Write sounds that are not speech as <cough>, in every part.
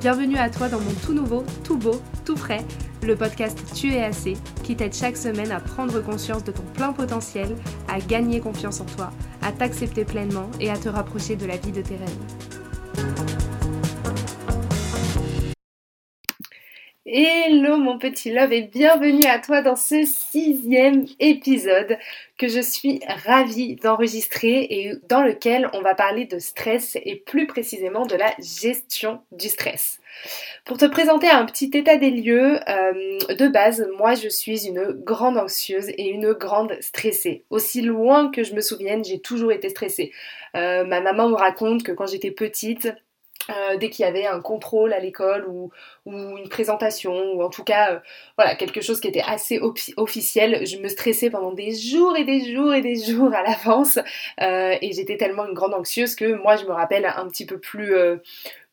Bienvenue à toi dans mon tout nouveau, tout beau, tout frais, le podcast Tu es assez, qui t'aide chaque semaine à prendre conscience de ton plein potentiel, à gagner confiance en toi, à t'accepter pleinement et à te rapprocher de la vie de tes rêves. Hello mon petit love et bienvenue à toi dans ce sixième épisode que je suis ravie d'enregistrer et dans lequel on va parler de stress et plus précisément de la gestion du stress. Pour te présenter un petit état des lieux, euh, de base, moi je suis une grande anxieuse et une grande stressée. Aussi loin que je me souvienne, j'ai toujours été stressée. Euh, ma maman me raconte que quand j'étais petite, euh, dès qu'il y avait un contrôle à l'école ou, une présentation ou en tout cas euh, voilà quelque chose qui était assez officiel, je me stressais pendant des jours et des jours et des jours à l'avance euh, et j'étais tellement une grande anxieuse que moi je me rappelle un petit peu plus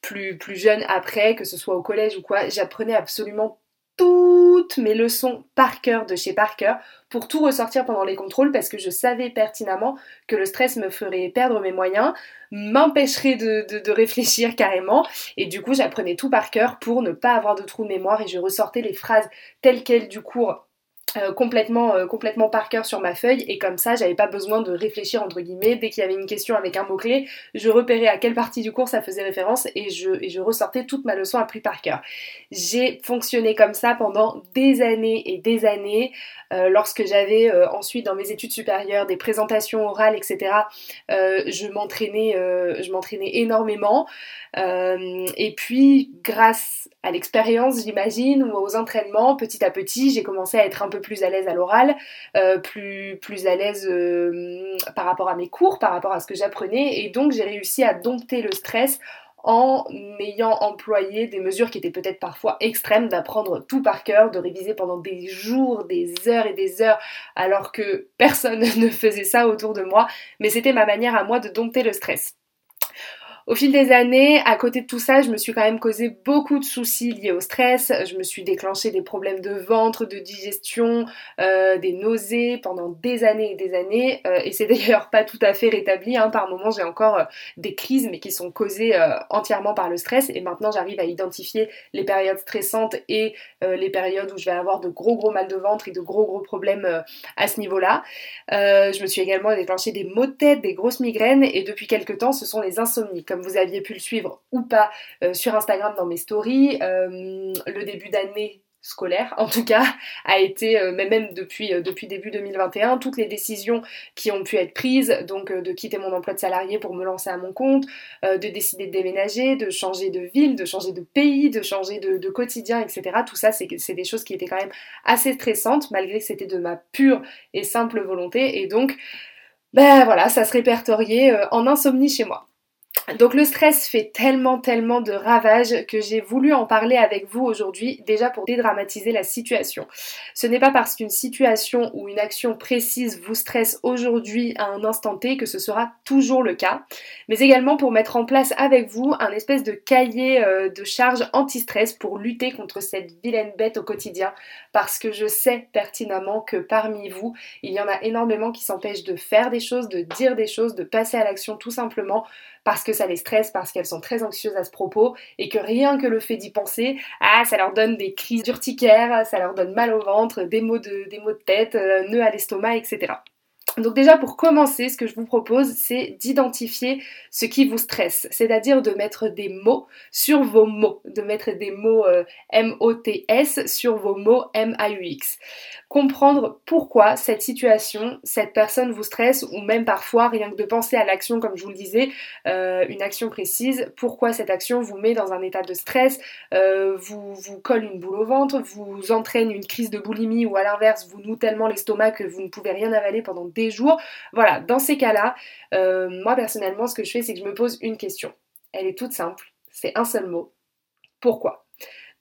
plus plus jeune après que ce soit au collège ou quoi, j'apprenais absolument toutes mes leçons par cœur de chez Parker pour tout ressortir pendant les contrôles parce que je savais pertinemment que le stress me ferait perdre mes moyens, m'empêcherait de, réfléchir carrément. Et du coup j'apprenais tout par cœur pour ne pas avoir de trou de mémoire et je ressortais les phrases telles quelles du cours euh, complètement, euh, complètement par cœur sur ma feuille. Et comme ça j'avais pas besoin de réfléchir entre guillemets. Dès qu'il y avait une question avec un mot-clé je repérais à quelle partie du cours ça faisait référence et je, et je ressortais toute ma leçon apprise par cœur. J'ai fonctionné comme ça pendant des années et des années euh, lorsque j'avais ensuite dans mes études supérieures des présentations orales etc je m'entraînais je m'entraînais énormément. Et puis grâce à l'expérience j'imagine ou aux entraînements petit à petit j'ai commencé à être un peu plus à l'aise à l'oral, euh, plus, à l'aise euh, par rapport à mes cours, par rapport à ce que j'apprenais, et donc j'ai réussi à dompter le stress en ayant employé des mesures qui étaient peut-être parfois extrêmes, d'apprendre tout par cœur, de réviser pendant des jours, des heures et des heures, alors que personne <laughs> ne faisait ça autour de moi, mais c'était ma manière à moi de dompter le stress. Au fil des années, à côté de tout ça, je me suis quand même causé beaucoup de soucis liés au stress. Je me suis déclenché des problèmes de ventre, de digestion, euh, des nausées pendant des années et des années. Euh, et c'est <laughs> d'ailleurs pas tout à fait rétabli. Hein. Par moments, j'ai encore euh, des crises, mais qui sont causées entièrement par le stress. Et maintenant, j'arrive à identifier les périodes stressantes et les périodes où je vais avoir de gros gros mal de ventre et de gros gros problèmes à ce niveau-là. je me suis également déclenché des maux de tête, des grosses migraines. Et depuis quelques temps, ce sont les insomnies vous aviez pu le suivre ou pas euh, sur Instagram dans mes stories, euh, le début d'année scolaire en tout cas <laughs> a été euh, même depuis depuis début 2021 toutes les décisions qui ont pu être prises donc de quitter mon emploi de salarié pour me lancer à mon compte de décider de déménager de changer de ville de changer de pays de changer de, de quotidien etc tout ça c'est des choses qui étaient quand même assez stressantes malgré que c'était de ma pure et simple volonté. Et donc ben voilà ça se répertoriait en insomnie chez moi donc le stress fait tellement tellement de ravages que j'ai voulu en parler avec vous aujourd'hui déjà pour dédramatiser la situation. Ce n'est pas parce qu'une situation ou une action précise vous stresse aujourd'hui à un instant T que ce sera toujours le cas, mais également pour mettre en place avec vous un espèce de cahier euh, de charge anti-stress pour lutter contre cette vilaine bête au quotidien parce que je sais pertinemment que parmi vous, il y en a énormément qui s'empêchent de faire des choses, de dire des choses, de passer à l'action tout simplement parce que ça les stresse, parce qu'elles sont très anxieuses à ce propos, et que rien que le fait d'y penser, ah, ça leur donne des crises urticaires, ça leur donne mal au ventre, des maux de, des maux de tête, euh, nœuds à l'estomac, etc. Donc déjà pour commencer, ce que je vous propose, c'est d'identifier ce qui vous stresse, c'est-à-dire de mettre des mots sur vos mots, de mettre des mots euh, M-O-T-S sur vos mots M-A-U-X. Comprendre pourquoi cette situation, cette personne vous stresse, ou même parfois rien que de penser à l'action, comme je vous le disais, euh, une action précise, pourquoi cette action vous met dans un état de stress, euh, vous, vous colle une boule au ventre, vous entraîne une crise de boulimie, ou à l'inverse, vous noue tellement l'estomac que vous ne pouvez rien avaler pendant des jours. Voilà, dans ces cas-là, euh, moi personnellement, ce que je fais, c'est que je me pose une question. Elle est toute simple, c'est un seul mot. Pourquoi?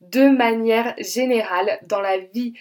De manière générale dans la vie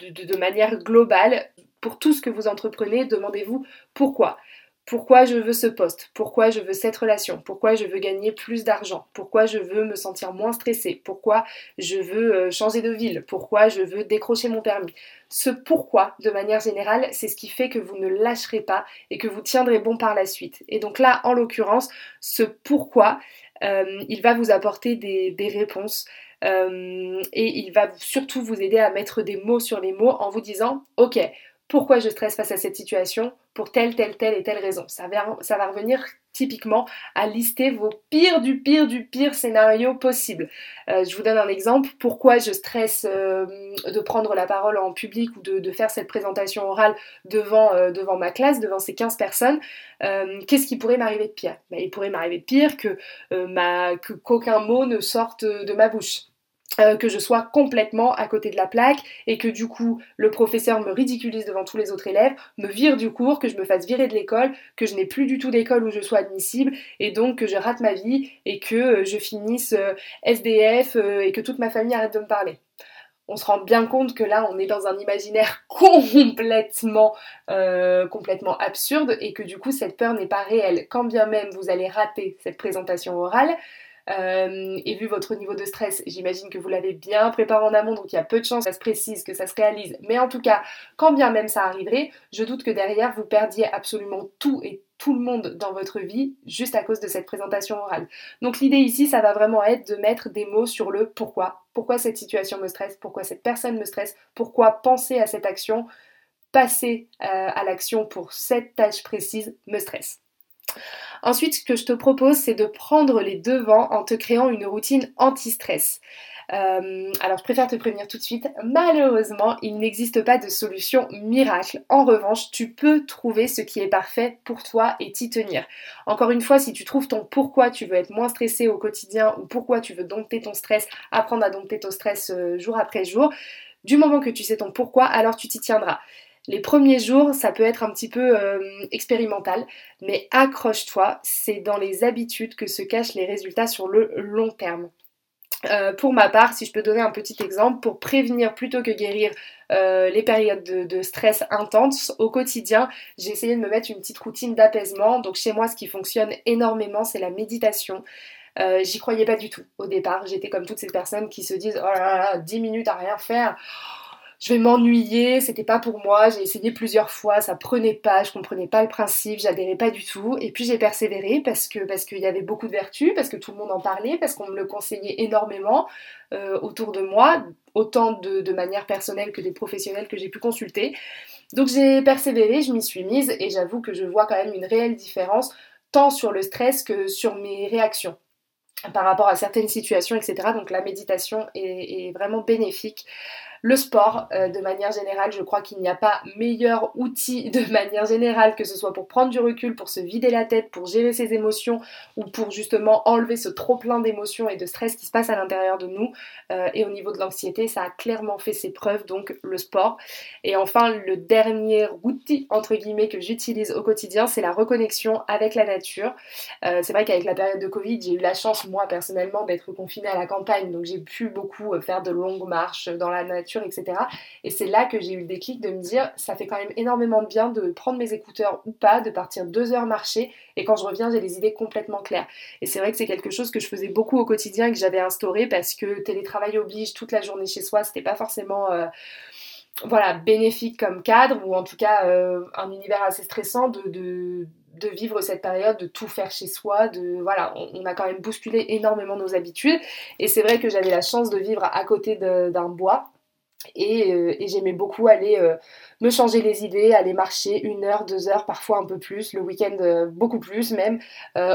de, manière globale. Pour tout ce que vous entreprenez, demandez-vous pourquoi. Pourquoi je veux ce poste? Pourquoi je veux cette relation? Pourquoi je veux gagner plus d'argent? Pourquoi je veux me sentir moins stressée? Pourquoi je veux euh, changer de ville? Pourquoi je veux décrocher mon permis? Ce pourquoi, de manière générale, c'est ce qui fait que vous ne lâcherez pas et que vous tiendrez bon par la suite. Et donc là, en l'occurrence, ce pourquoi, euh, il va vous apporter des, réponses. Euh, et il va surtout vous aider à mettre des mots sur les mots en vous disant, ok, pourquoi je stresse face à cette situation pour telle, telle, telle et telle raison. Ça va, ça va revenir typiquement à lister vos pires du pire du pire scénario possible. Euh, je vous donne un exemple. Pourquoi je stresse euh, de prendre la parole en public ou de, faire cette présentation orale devant, devant ma classe, devant ces 15 personnes Qu'est-ce qui pourrait m'arriver de pire? Ben, Il pourrait m'arriver de pire que qu'aucun mot ne sorte de ma bouche. Euh, que je sois complètement à côté de la plaque et que du coup le professeur me ridiculise devant tous les autres élèves, me vire du cours, que je me fasse virer de l'école, que je n'ai plus du tout d'école où je sois admissible et donc que je rate ma vie et que euh, je finisse euh, SDF et que toute ma famille arrête de me parler. On se rend bien compte que là on est dans un imaginaire <laughs> complètement complètement absurde et que du coup cette peur n'est pas réelle. Quand bien même vous allez rater cette présentation orale, euh, et vu votre niveau de stress, j'imagine que vous l'avez bien préparé en amont, donc il y a peu de chances que ça se précise, que ça se réalise. Mais en tout cas, quand bien même ça arriverait, je doute que derrière vous perdiez absolument tout et tout le monde dans votre vie juste à cause de cette présentation orale. Donc l'idée ici, ça va vraiment être de mettre des mots sur le pourquoi. Pourquoi cette situation me stresse? Pourquoi cette personne me stresse? Pourquoi penser à cette action? Passer euh, à l'action pour cette tâche précise me stresse. Ensuite, ce que je te propose, c'est de prendre les devants en te créant une routine anti-stress. Euh, alors je préfère te prévenir tout de suite, malheureusement il n'existe pas de solution miracle. En revanche, tu peux trouver ce qui est parfait pour toi et t'y tenir. Encore une fois, si tu trouves ton pourquoi tu veux être moins stressé au quotidien ou pourquoi tu veux dompter ton stress, apprendre à dompter ton stress euh, jour après jour, du moment que tu sais ton pourquoi, alors tu t'y tiendras. Les premiers jours, ça peut être un petit peu euh, expérimental, mais accroche-toi, c'est dans les habitudes que se cachent les résultats sur le long terme. Euh, pour ma part, si je peux donner un petit exemple, pour prévenir plutôt que guérir euh, les périodes de, stress intenses au quotidien, j'ai essayé de me mettre une petite routine d'apaisement. Donc chez moi, ce qui fonctionne énormément, c'est la méditation. J'y croyais pas du tout au départ. J'étais comme toutes ces personnes qui se disent Oh là là, 10 minutes à rien faire je vais m'ennuyer, c'était pas pour moi, j'ai essayé plusieurs fois, ça prenait pas, je comprenais pas le principe, j'adhérais pas du tout, et puis j'ai persévéré parce que parce qu'il y avait beaucoup de vertus, parce que tout le monde en parlait, parce qu'on me le conseillait énormément euh, autour de moi, autant de, manière personnelle que des professionnels que j'ai pu consulter. Donc j'ai persévéré, je m'y suis mise, et j'avoue que je vois quand même une réelle différence, tant sur le stress que sur mes réactions par rapport à certaines situations, etc. Donc la méditation est vraiment bénéfique. Le sport, euh, de manière générale, je crois qu'il n'y a pas meilleur outil <laughs> de manière générale, que ce soit pour prendre du recul, pour se vider la tête, pour gérer ses émotions ou pour justement enlever ce trop plein d'émotions et de stress qui se passe à l'intérieur de nous. Euh, et au niveau de l'anxiété, ça a clairement fait ses preuves, donc le sport. Et enfin, le dernier outil, entre guillemets, que j'utilise au quotidien, c'est la reconnexion avec la nature. Euh, c'est vrai qu'avec la période de Covid, j'ai eu la chance, moi, personnellement, d'être confinée à la campagne, donc j'ai pu beaucoup faire de longues marches dans la nature etc. Et c'est là que j'ai eu le déclic de me dire, ça fait quand même énormément de bien de prendre mes écouteurs ou pas, de partir deux heures marcher, et quand je reviens, j'ai les idées complètement claires. Et c'est vrai que c'est quelque chose que je faisais beaucoup au quotidien et que j'avais instauré parce que télétravail oblige toute la journée chez soi, c'était pas forcément... Euh, voilà, bénéfique comme cadre, ou en tout cas euh, un univers assez stressant de, de, vivre cette période, de tout faire chez soi, de voilà, on, a quand même bousculé énormément nos habitudes. Et c'est vrai que j'avais la chance de vivre à côté d'un bois, euh, et, j'aimais beaucoup aller euh, me changer les idées, aller marcher une heure, deux heures, parfois un peu plus, le week-end euh, beaucoup plus même,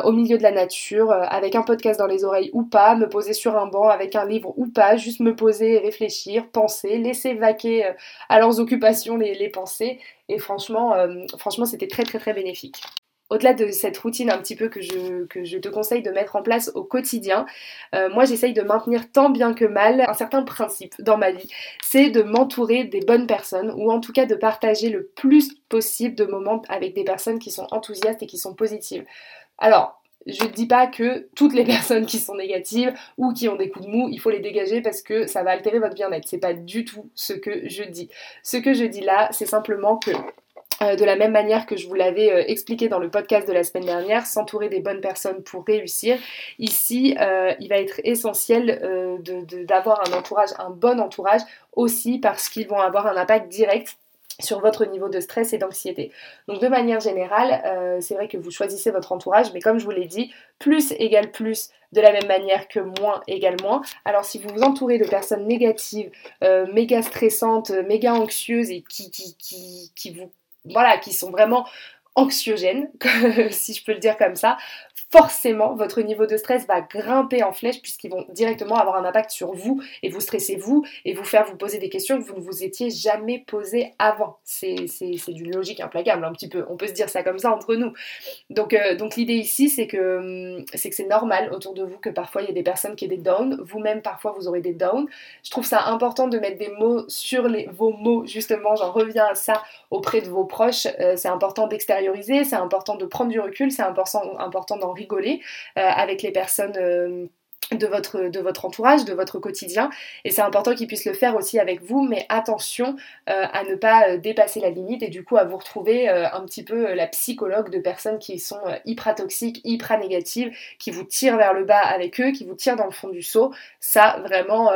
au milieu de la nature, avec un podcast dans les oreilles ou pas, me poser sur un banc avec un livre ou pas, juste me poser, réfléchir, penser, laisser vaquer à leurs occupations les, les pensées. Et franchement, franchement c'était très très très bénéfique au-delà de cette routine un petit peu que je, te conseille de mettre en place au quotidien, euh, moi j'essaye de maintenir tant bien que mal un certain principe dans ma vie, c'est de m'entourer des bonnes personnes ou en tout cas de partager le plus possible de moments avec des personnes qui sont enthousiastes et qui sont positives. Alors, je ne dis pas que toutes les <laughs> personnes qui sont négatives ou qui ont des coups de mou, il faut les dégager parce que ça va altérer votre bien-être. C'est pas du tout ce que je dis. Ce que je dis là, c'est simplement que euh, de la même manière que je vous l'avais euh, expliqué dans le podcast de la semaine dernière, s'entourer des bonnes personnes pour réussir. Ici, euh, il va être essentiel d'avoir un entourage, un bon entourage aussi parce qu'ils vont avoir un impact direct sur votre niveau de stress et d'anxiété. Donc de manière générale, c'est vrai que vous choisissez votre entourage, mais comme je vous l'ai dit, plus égale plus de la même manière que moins égale moins. Alors si vous vous entourez de personnes négatives, méga stressantes, méga anxieuses et qui, qui, qui, qui vous voilà, qui sont vraiment anxiogènes, <laughs> si je peux le dire comme ça, forcément votre niveau de stress va grimper en flèche puisqu'ils vont directement avoir un impact sur vous et vous stresser vous et vous faire vous poser des questions que vous ne vous étiez jamais posées avant. C'est d'une logique implacable un petit peu, on peut se dire ça comme ça entre nous. Donc, euh, donc l'idée ici c'est que hum, c'est que c'est normal autour de vous que parfois il y a des personnes qui aient des downs, vous-même parfois vous aurez des downs. Je trouve ça important de mettre des mots sur les, vos mots justement, j'en reviens à ça auprès de vos proches, euh, c'est important d'extérioriser, c'est important de prendre du recul, c'est important, important rigoler euh, avec les personnes euh, de votre, entourage, de votre quotidien. Et c'est important qu'ils puissent le faire aussi avec vous, mais attention euh, à ne pas dépasser la limite et du coup à vous retrouver un petit peu la psychologue de personnes qui sont hyper toxiques, hyper négatives, qui vous tirent vers le bas avec eux, qui vous tirent dans le fond du seau. Ça, vraiment,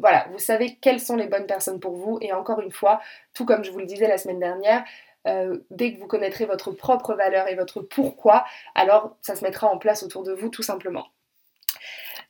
voilà, vous savez quelles sont les bonnes personnes pour vous. Et encore une fois, tout comme je vous le disais la semaine dernière, euh, dès que vous connaîtrez votre propre valeur et votre pourquoi, alors ça se mettra en place autour de vous tout simplement.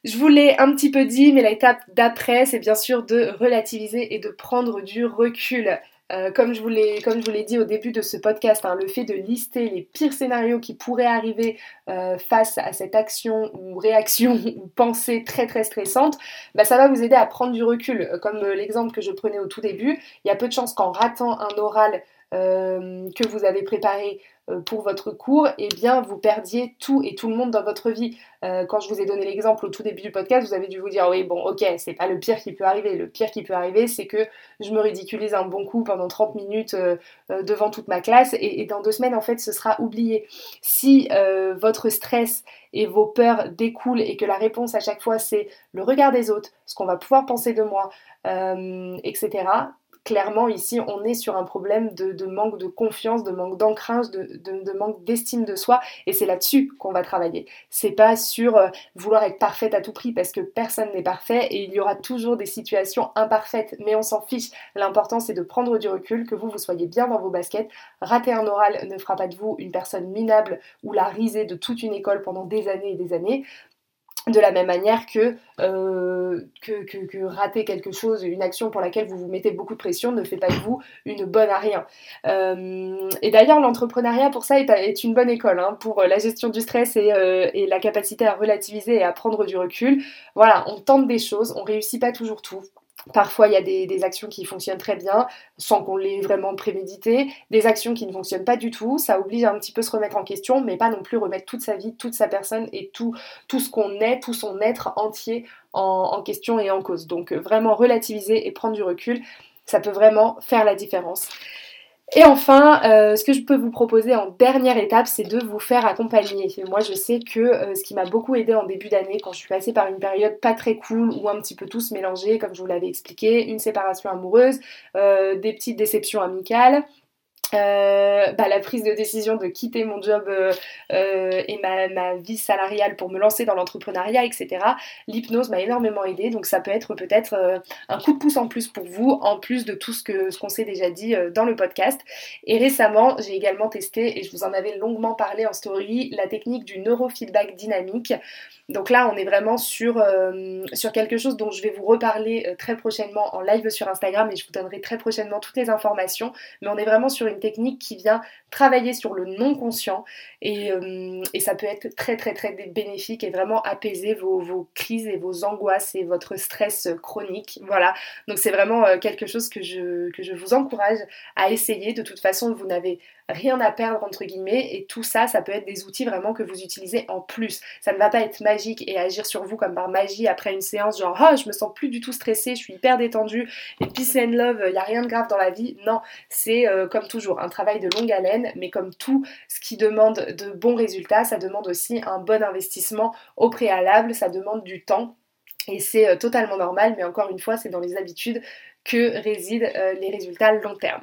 Je vous l'ai un petit peu dit, mais l'étape d'après, c'est bien sûr de relativiser et de prendre du recul. Euh, comme je vous l'ai dit au début de ce podcast, hein, le fait de lister les pires scénarios qui pourraient arriver euh, face à cette action ou réaction <laughs> ou pensée très très stressante, bah, ça va vous aider à prendre du recul. Comme l'exemple que je prenais au tout début, il y a peu de chances qu'en ratant un oral euh, que vous avez préparé euh, pour votre cours, eh bien vous perdiez tout et tout le monde dans votre vie. Euh, quand je vous ai donné l'exemple au tout début du podcast, vous avez dû vous dire oui bon ok c'est pas le pire qui peut arriver. Le pire qui peut arriver c'est que je me ridiculise un bon coup pendant 30 minutes devant toute ma classe et, et, dans deux semaines en fait ce sera oublié. Si votre stress et vos peurs découlent et que la réponse à chaque fois c'est le regard des autres, ce qu'on va pouvoir penser de moi, etc clairement ici on est sur un problème de, manque de confiance, de manque d'ancrage, de, manque d'estime de soi et c'est là-dessus qu'on va travailler. C'est pas sur euh, vouloir être parfaite à tout prix parce que personne n'est parfait et il y aura toujours des situations imparfaites mais on s'en fiche. L'important c'est de prendre du recul, que vous vous soyez bien dans vos baskets. Rater un oral ne fera pas de vous une personne minable ou la risée de toute une école pendant des années et des années de la même manière euh, que, que, rater quelque chose, une action pour laquelle vous vous mettez beaucoup de pression ne fait pas de vous une bonne à rien. Euh, et d'ailleurs, l'entrepreneuriat pour ça est, une bonne école, hein, pour la gestion du stress et, euh, et, la capacité à relativiser et à prendre du recul. Voilà, on tente des choses, on réussit pas toujours tout. Parfois, il y a des, actions qui fonctionnent très bien sans qu'on l'ait vraiment prémédité, des actions qui ne fonctionnent pas du tout. Ça oblige un petit peu se remettre en question, mais pas non plus remettre toute sa vie, toute sa personne et tout ce qu'on est, tout son être entier en, question et en cause. Donc, vraiment relativiser et prendre du recul, ça peut vraiment faire la différence. Et enfin, euh, ce que je peux vous proposer en dernière étape, c'est de vous faire accompagner. Moi, je sais que euh, ce qui m'a beaucoup aidé en début d'année, quand je suis passée par une période pas très cool, où un petit peu tout se mélangeait, comme je vous l'avais expliqué, une séparation amoureuse, euh, des petites déceptions amicales, euh, bah, la prise de décision de quitter mon job euh, euh, et ma, vie salariale pour me lancer dans l'entrepreneuriat, etc. L'hypnose m'a énormément aidé, donc ça peut être peut-être un coup de pouce en plus pour vous, en plus de tout ce qu'on ce qu'on s'est déjà dit dans le podcast. Et récemment, j'ai également testé, et je vous en avais longuement parlé en story, la technique du neurofeedback dynamique. Donc là, on est vraiment sur, sur quelque chose dont je vais vous reparler très prochainement en live sur Instagram et je vous donnerai très prochainement toutes les informations. Mais on est vraiment sur une technique qui vient travailler sur le non conscient et, euh, ça peut être très très très bénéfique et vraiment apaiser vos, crises et vos angoisses et votre stress chronique. Voilà, donc c'est vraiment euh, quelque chose que je vous encourage à essayer. De toute façon, vous n'avez rien à perdre entre guillemets et tout ça ça peut être des outils vraiment que vous utilisez en plus ça ne va pas être magique et agir sur vous comme par magie après une séance genre oh je me sens plus du tout stressée je suis hyper détendue et peace and love il y a rien de grave dans la vie non c'est euh, comme toujours toujours un travail de longue haleine, mais comme tout ce qui demande de bons résultats, ça demande aussi un bon investissement au préalable, ça demande du temps. Et c'est euh, totalement normal, mais encore une fois, c'est dans les habitudes que résident euh, les résultats long terme.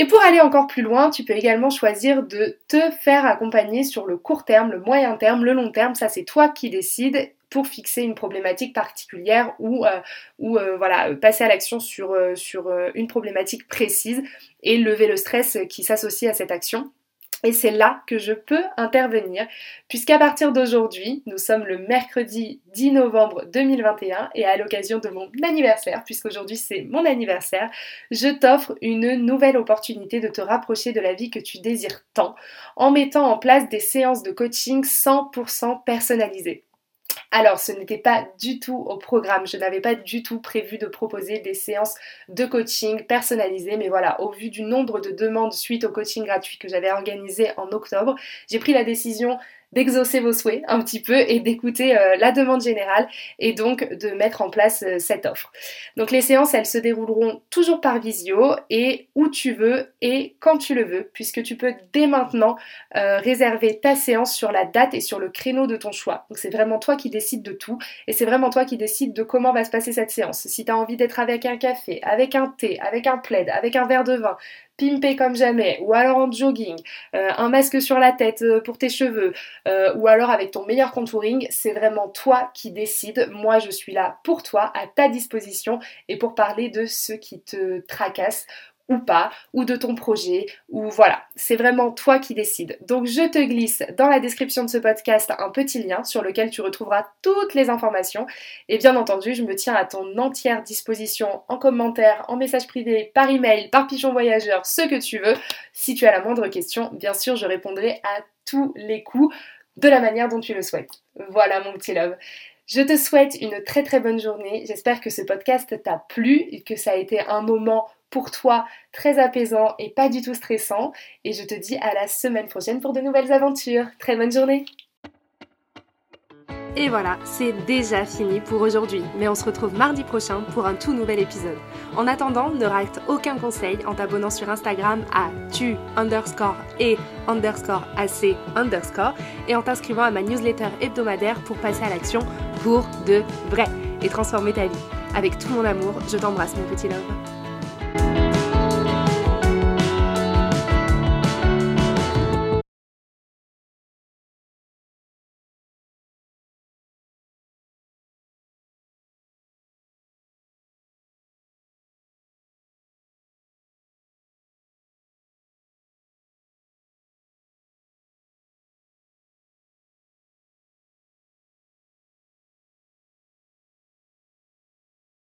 Et pour aller encore plus loin, tu peux également choisir de te faire accompagner sur le court terme, le moyen terme, le long terme. Ça, c'est toi qui décides pour fixer une problématique particulière ou, euh, ou euh, voilà, passer à l'action sur, euh, sur une problématique précise et lever le stress qui s'associe à cette action. Et c'est là que je peux intervenir, puisqu'à partir d'aujourd'hui, nous sommes le mercredi 10 novembre 2021 et à l'occasion de mon anniversaire, puisqu'aujourd'hui c'est mon anniversaire, je t'offre une nouvelle opportunité de te rapprocher de la vie que tu désires tant, en mettant en place des séances de coaching 100% personnalisées. Alors, ce n'était pas du tout au programme. Je n'avais pas du tout prévu de proposer des séances de coaching personnalisées. Mais voilà, au vu du nombre de demandes suite au coaching gratuit que j'avais organisé en octobre, j'ai pris la décision d'exaucer vos souhaits un petit peu et d'écouter euh, la demande générale et donc de mettre en place euh, cette offre. Donc les séances, elles se dérouleront toujours par visio et où tu veux et quand tu le veux, puisque tu peux dès maintenant euh, réserver ta séance sur la date et sur le créneau de ton choix. Donc c'est vraiment toi qui décides de tout et c'est vraiment toi qui décides de comment va se passer cette séance. Si tu as envie d'être avec un café, avec un thé, avec un plaid, avec un verre de vin, pimpé comme jamais, ou alors en jogging, euh, un masque sur la tête euh, pour tes cheveux, euh, ou alors avec ton meilleur contouring, c'est vraiment toi qui décides. Moi, je suis là pour toi, à ta disposition, et pour parler de ce qui te tracasse ou pas, ou de ton projet, ou voilà, c'est vraiment toi qui décides. Donc je te glisse dans la description de ce podcast un petit lien sur lequel tu retrouveras toutes les informations. Et bien entendu, je me tiens à ton entière disposition en commentaire, en message privé, par email, par pigeon voyageur, ce que tu veux. Si tu as la moindre question, bien sûr, je répondrai à tous les coups de la manière dont tu le souhaites. Voilà mon petit love. Je te souhaite une très très bonne journée. J'espère que ce podcast t'a plu et que ça a été un moment pour toi très apaisant et pas du tout stressant. Et je te dis à la semaine prochaine pour de nouvelles aventures. Très bonne journée et voilà, c'est déjà fini pour aujourd'hui, mais on se retrouve mardi prochain pour un tout nouvel épisode. En attendant, ne rate aucun conseil en t'abonnant sur Instagram à tu underscore et underscore ac underscore et en t'inscrivant à ma newsletter hebdomadaire pour passer à l'action pour de vrai et transformer ta vie. Avec tout mon amour, je t'embrasse mon petit love.